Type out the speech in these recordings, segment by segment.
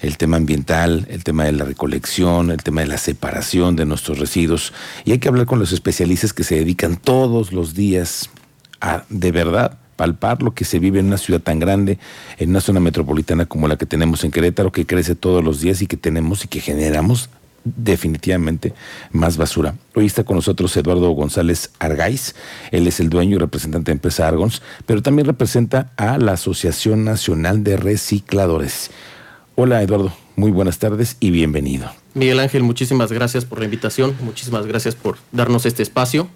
el tema ambiental, el tema de la recolección, el tema de la separación de nuestros residuos. Y hay que hablar con los especialistas que se dedican todos los días a, de verdad, palpar lo que se vive en una ciudad tan grande, en una zona metropolitana como la que tenemos en Querétaro, que crece todos los días y que tenemos y que generamos definitivamente más basura. Hoy está con nosotros Eduardo González Argaiz, él es el dueño y representante de empresa Argons, pero también representa a la Asociación Nacional de Recicladores. Hola Eduardo, muy buenas tardes y bienvenido. Miguel Ángel, muchísimas gracias por la invitación, muchísimas gracias por darnos este espacio.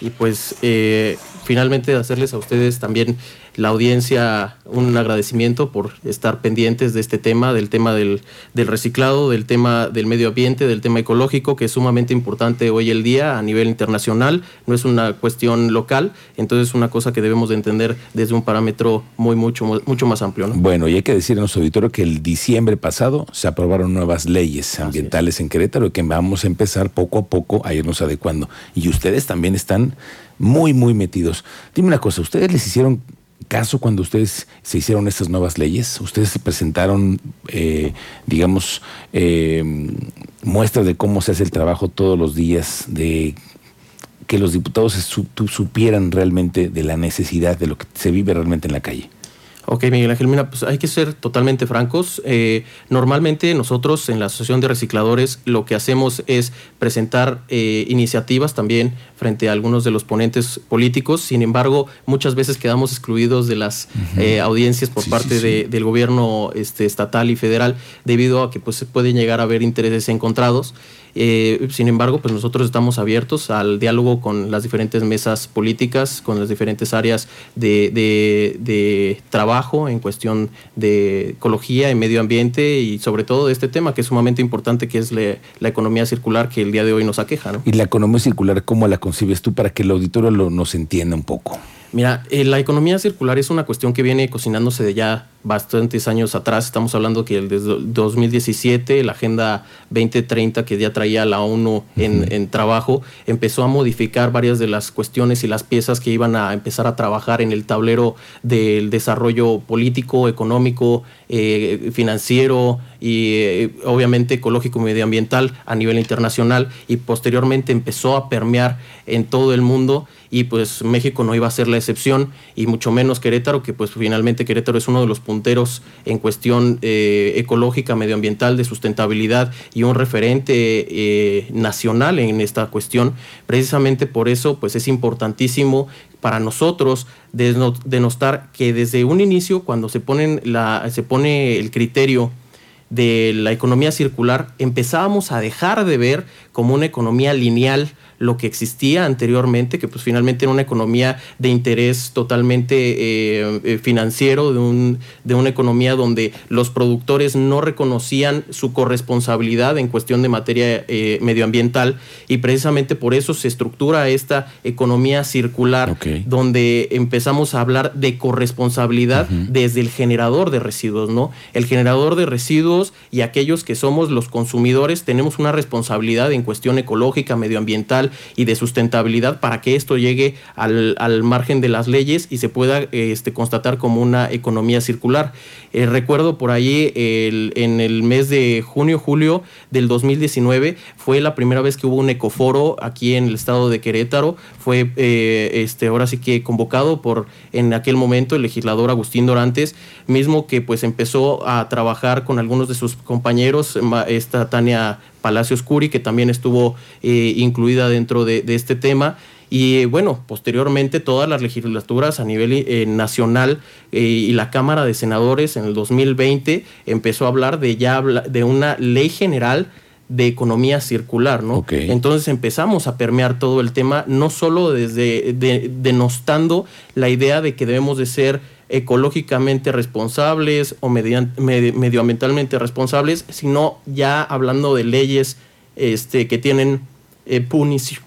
Y pues eh, finalmente hacerles a ustedes también la audiencia un agradecimiento por estar pendientes de este tema, del tema del, reciclado, del tema del medio ambiente, del tema ecológico, que es sumamente importante hoy el día a nivel internacional, no es una cuestión local, entonces es una cosa que debemos de entender desde un parámetro muy, mucho, mucho más amplio. Bueno, y hay que decir en nuestro auditorio que el diciembre pasado se aprobaron nuevas leyes ambientales en Querétaro y que vamos a empezar poco a poco a irnos adecuando. Y ustedes también están muy, muy metidos. Dime una cosa, ¿ustedes les hicieron caso cuando ustedes se hicieron estas nuevas leyes? ¿Ustedes presentaron, eh, digamos, eh, muestras de cómo se hace el trabajo todos los días, de que los diputados supieran realmente de la necesidad de lo que se vive realmente en la calle? Ok, Miguel Ángel, mira, pues hay que ser totalmente francos. Eh, normalmente nosotros en la Asociación de Recicladores lo que hacemos es presentar eh, iniciativas también frente a algunos de los ponentes políticos. Sin embargo, muchas veces quedamos excluidos de las eh, audiencias por parte del gobierno este, estatal y federal debido a que pues, se pueden llegar a haber intereses encontrados. Eh, sin embargo, pues nosotros estamos abiertos al diálogo con las diferentes mesas políticas, con las diferentes áreas de, de, trabajo en cuestión de ecología y medio ambiente y sobre todo de este tema que es sumamente importante, que es la economía circular que el día de hoy nos aqueja. ¿Y la economía circular cómo la concibes tú para que el auditorio nos entienda un poco? Mira, eh, la economía circular es una cuestión que viene cocinándose de ya bastantes años atrás. Estamos hablando que desde 2017, la Agenda 2030 que ya traía la ONU en, trabajo, empezó a modificar varias de las cuestiones y las piezas que iban a empezar a trabajar en el tablero del desarrollo político, económico, eh, financiero y eh, obviamente ecológico y medioambiental a nivel internacional y posteriormente empezó a permear en todo el mundo y pues México no iba a ser la excepción y mucho menos Querétaro, que pues finalmente Querétaro es uno de los punteros en cuestión eh, ecológica, medioambiental, de sustentabilidad y un referente eh, nacional en esta cuestión. Precisamente por eso pues es importantísimo para nosotros denostar que desde un inicio, cuando se, ponen la, se pone el criterio de la economía circular, empezábamos a dejar de ver como una economía lineal lo que existía anteriormente, que pues finalmente era una economía de interés totalmente eh, eh, financiero, de, un, de una economía donde los productores no reconocían su corresponsabilidad en cuestión de materia eh, medioambiental y precisamente por eso se estructura esta economía circular donde empezamos a hablar de corresponsabilidad desde el generador de residuos, ¿no? El generador de residuos y aquellos que somos los consumidores tenemos una responsabilidad en cuestión ecológica, medioambiental, y de sustentabilidad para que esto llegue al, margen de las leyes y se pueda este, constatar como una economía circular. Eh, recuerdo por ahí en el mes de junio, julio del 2019 fue la primera vez que hubo un ecoforo aquí en el estado de Querétaro. Fue eh, este, ahora sí que convocado por en aquel momento el legislador Agustín Dorantes, mismo que pues empezó a trabajar con algunos de sus compañeros, esta Tania Palacios Curi, que también estuvo eh, incluida dentro de, este tema. Y bueno, posteriormente todas las legislaturas a nivel eh, nacional eh, y la Cámara de Senadores en el 2020 empezó a hablar de ya de una ley general de economía circular, ¿no? Entonces empezamos a permear todo el tema, no solo desde denostando la idea de que debemos de ser ecológicamente responsables o medioambientalmente responsables, sino ya hablando de leyes este, que tienen eh, punición,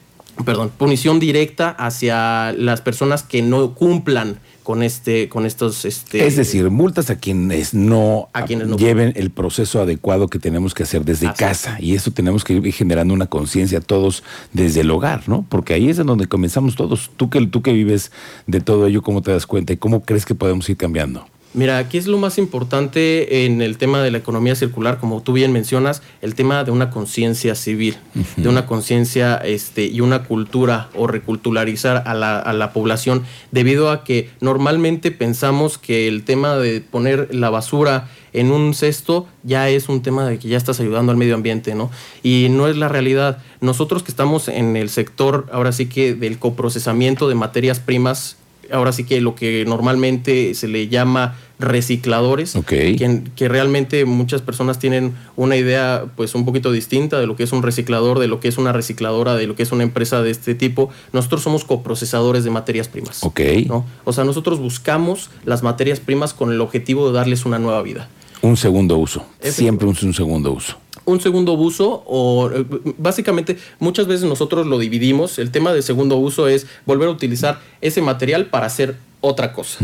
perdón, punición directa hacia las personas que no cumplan con este con estos este es decir multas a quienes no, lleven el proceso adecuado que tenemos que hacer desde casa. Y eso tenemos que ir generando una conciencia todos desde el hogar no porque ahí es en donde comenzamos todos. Tú que tú que vives de todo ello cómo te das cuenta y cómo crees que podemos ir cambiando Mira, ¿qué es lo más importante en el tema de la economía circular? Como tú bien mencionas, el tema de una conciencia civil, de una conciencia este, y una cultura o reculturalizar a la, a la población, debido a que normalmente pensamos que el tema de poner la basura en un cesto ya es un tema de que ya estás ayudando al medio ambiente, ¿no? Y no es la realidad. Nosotros que estamos en el sector, ahora sí que del coprocesamiento de materias primas, ahora sí que lo que normalmente se le llama recicladores, que, que, realmente muchas personas tienen una idea pues un poquito distinta de lo que es un reciclador, de lo que es una recicladora, de lo que es una empresa de este tipo. Nosotros somos coprocesadores de materias primas. ¿no? O sea, nosotros buscamos las materias primas con el objetivo de darles una nueva vida. Un segundo uso, siempre un segundo uso un segundo uso o eh, básicamente muchas veces nosotros lo dividimos. El tema de segundo uso es volver a utilizar ese material para hacer otra cosa.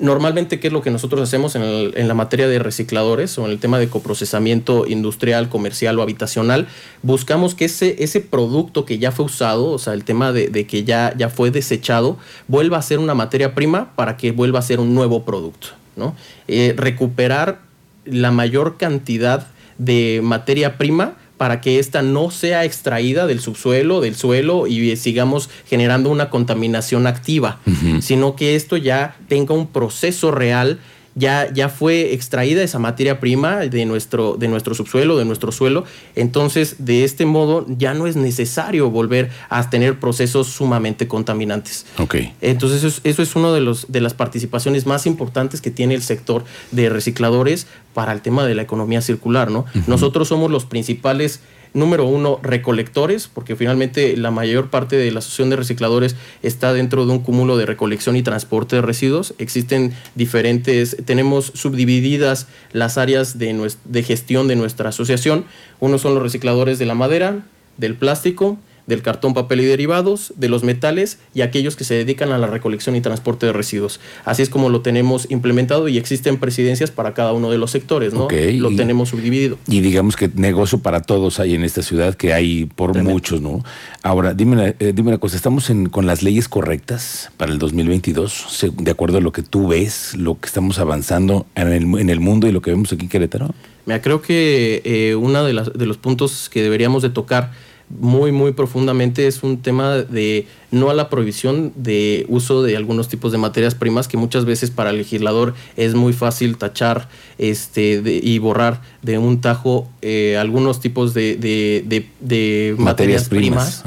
Normalmente, ¿qué es lo que nosotros hacemos en, la materia de recicladores o en el tema de coprocesamiento industrial, comercial o habitacional? Buscamos que ese, ese producto que ya fue usado, o sea, el tema de, que ya, ya fue desechado, vuelva a ser una materia prima para que vuelva a ser un nuevo producto. ¿no? Eh, recuperar la mayor cantidad de materia prima para que ésta no sea extraída del subsuelo, del suelo y sigamos generando una contaminación activa, sino que esto ya tenga un proceso real ya, ya fue extraída esa materia prima de nuestro, de nuestro subsuelo, de nuestro suelo. Entonces, de este modo, ya no es necesario volver a tener procesos sumamente contaminantes. Okay. Entonces, eso es, eso es una de, los, de las participaciones más importantes que tiene el sector de recicladores para el tema de la economía circular. ¿no? Nosotros somos los principales número uno, recolectores, porque finalmente la mayor parte de la asociación de recicladores está dentro de un cúmulo de recolección y transporte de residuos. Existen diferentes, tenemos subdivididas las áreas de, de gestión de nuestra asociación. Uno son los recicladores de la madera, del plástico, del cartón, papel y derivados, de los metales y aquellos que se dedican a la recolección y transporte de residuos. Así es como lo tenemos implementado y existen presidencias para cada uno de los sectores, ¿no? Lo tenemos subdividido. Y digamos que negocio para todos hay en esta ciudad, que hay por muchos, ¿no? Ahora, dime, eh, dime una cosa, ¿estamos con las leyes correctas para el 2022? De acuerdo a lo que tú ves, lo que estamos avanzando en el, en el mundo y lo que vemos aquí en Querétaro. Mira, creo que eh, uno de, de los puntos que deberíamos de tocar muy, muy profundamente es un tema de no a la prohibición de uso de algunos tipos de materias primas que muchas veces para el legislador es muy fácil tachar este, y borrar de un tajo eh, algunos tipos de, de, materias, primas.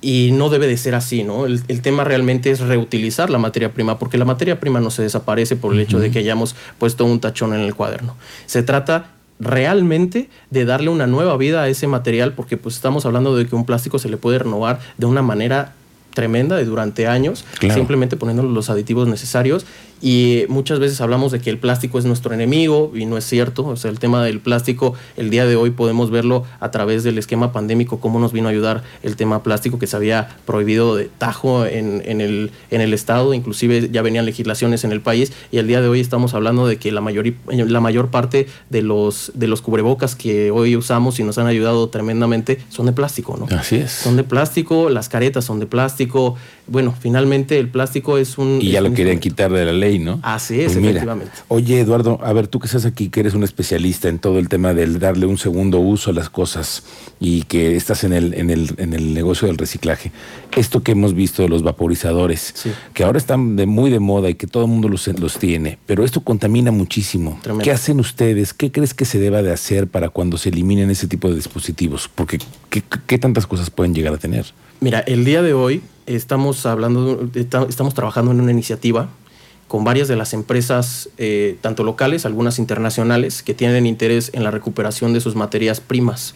y no debe de ser así, ¿no? El, tema realmente es reutilizar la materia prima, porque la materia prima no se desaparece por el hecho de que hayamos puesto un tachón en el cuaderno. Se trata realmente de darle una nueva vida a ese material, porque pues estamos hablando de que un plástico se le puede renovar de una manera tremenda de durante años, simplemente poniendo los aditivos necesarios y muchas veces hablamos de que el plástico es nuestro enemigo y no es cierto. O sea, el tema del plástico, el día de hoy podemos verlo a través del esquema pandémico, cómo nos vino a ayudar el tema plástico que se había prohibido de tajo en, en, el, en el Estado. Inclusive ya venían legislaciones en el país y el día de hoy estamos hablando de que la mayor, la mayor parte de los, de los cubrebocas que hoy usamos y nos han ayudado tremendamente son de plástico, ¿no? Así es. Son de plástico, las caretas son de plástico. Bueno, finalmente el plástico es un... Y ya lo querían quitar de la ley ¿no? Así es, pues efectivamente. oye, Eduardo, a ver, tú que estás aquí, que eres un especialista en todo el tema del darle un segundo uso a las cosas y que estás en el, en el, en el negocio del reciclaje. Esto que hemos visto de los vaporizadores, que ahora están de, muy de moda y que todo el mundo los, los tiene, pero esto contamina muchísimo. ¿Qué hacen ustedes? ¿Qué crees que se deba de hacer para cuando se eliminen ese tipo de dispositivos? Porque ¿qué, tantas cosas pueden llegar a tener? Mira, el día de hoy estamos hablando, estamos trabajando en una iniciativa con varias de las empresas, eh, tanto locales, algunas internacionales, que tienen interés en la recuperación de sus materias primas.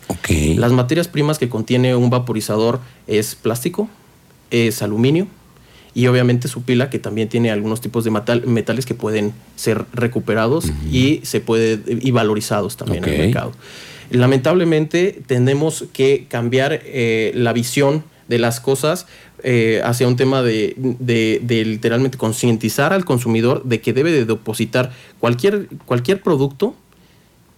Las materias primas que contiene un vaporizador es plástico, es aluminio y obviamente su pila que también tiene algunos tipos de metales que pueden ser recuperados y se puede y valorizados también en el mercado. Lamentablemente tenemos que cambiar eh, la visión de las cosas eh, hacia un tema de, literalmente concientizar al consumidor de que debe de depositar cualquier, cualquier producto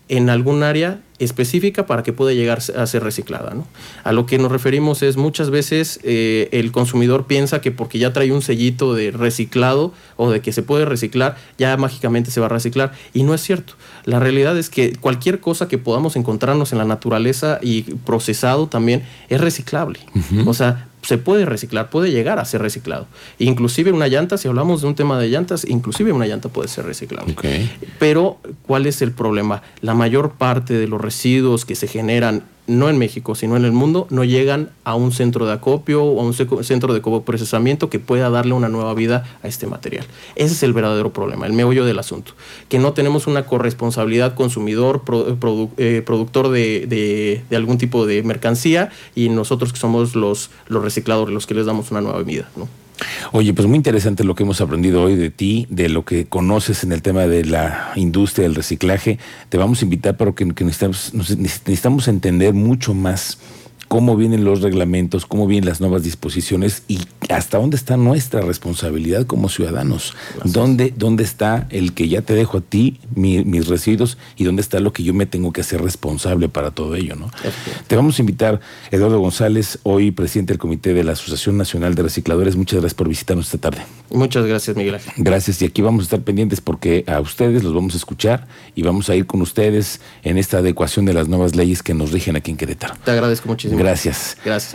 en algún área específica para que pueda llegar a ser reciclada. ¿no? A lo que nos referimos es muchas veces eh, el consumidor piensa que porque ya trae un sellito de reciclado o de que se puede reciclar, ya mágicamente se va a reciclar. Y no es cierto. La realidad es que cualquier cosa que podamos encontrarnos en la naturaleza y procesado también es reciclable. O sea, se puede reciclar, puede llegar a ser reciclado. Inclusive una llanta, si hablamos de un tema de llantas, inclusive una llanta puede ser reciclable. Pero, ¿cuál es el problema? La mayor parte de los residuos que se generan no en México, sino en el mundo, no llegan a un centro de acopio o a un centro de procesamiento que pueda darle una nueva vida a este material. Ese es el verdadero problema, el meollo del asunto. Que no tenemos una corresponsabilidad consumidor, eh, productor de, algún tipo de mercancía y nosotros que somos los, los recicladores, los que les damos una nueva vida. ¿no? Oye, pues muy interesante lo que hemos aprendido hoy de ti, de lo que conoces en el tema de la industria del reciclaje. Te vamos a invitar para que, necesitamos, necesitamos entender mucho más cómo vienen los reglamentos, cómo vienen las nuevas disposiciones y hasta dónde está nuestra responsabilidad como ciudadanos. ¿Dónde, ¿Dónde está el que ya te dejo a ti mis residuos y dónde está lo que yo me tengo que hacer responsable para todo ello? ¿no? Te vamos a invitar, Eduardo González, hoy presidente del Comité de la Asociación Nacional de Recicladores. Muchas gracias por visitarnos esta tarde. Muchas gracias, Miguel Ángel. Gracias y aquí vamos a estar pendientes porque a ustedes los vamos a escuchar y vamos a ir con ustedes en esta adecuación de las nuevas leyes que nos rigen aquí en Querétaro. Te agradezco muchísimo. Gracias. Gracias.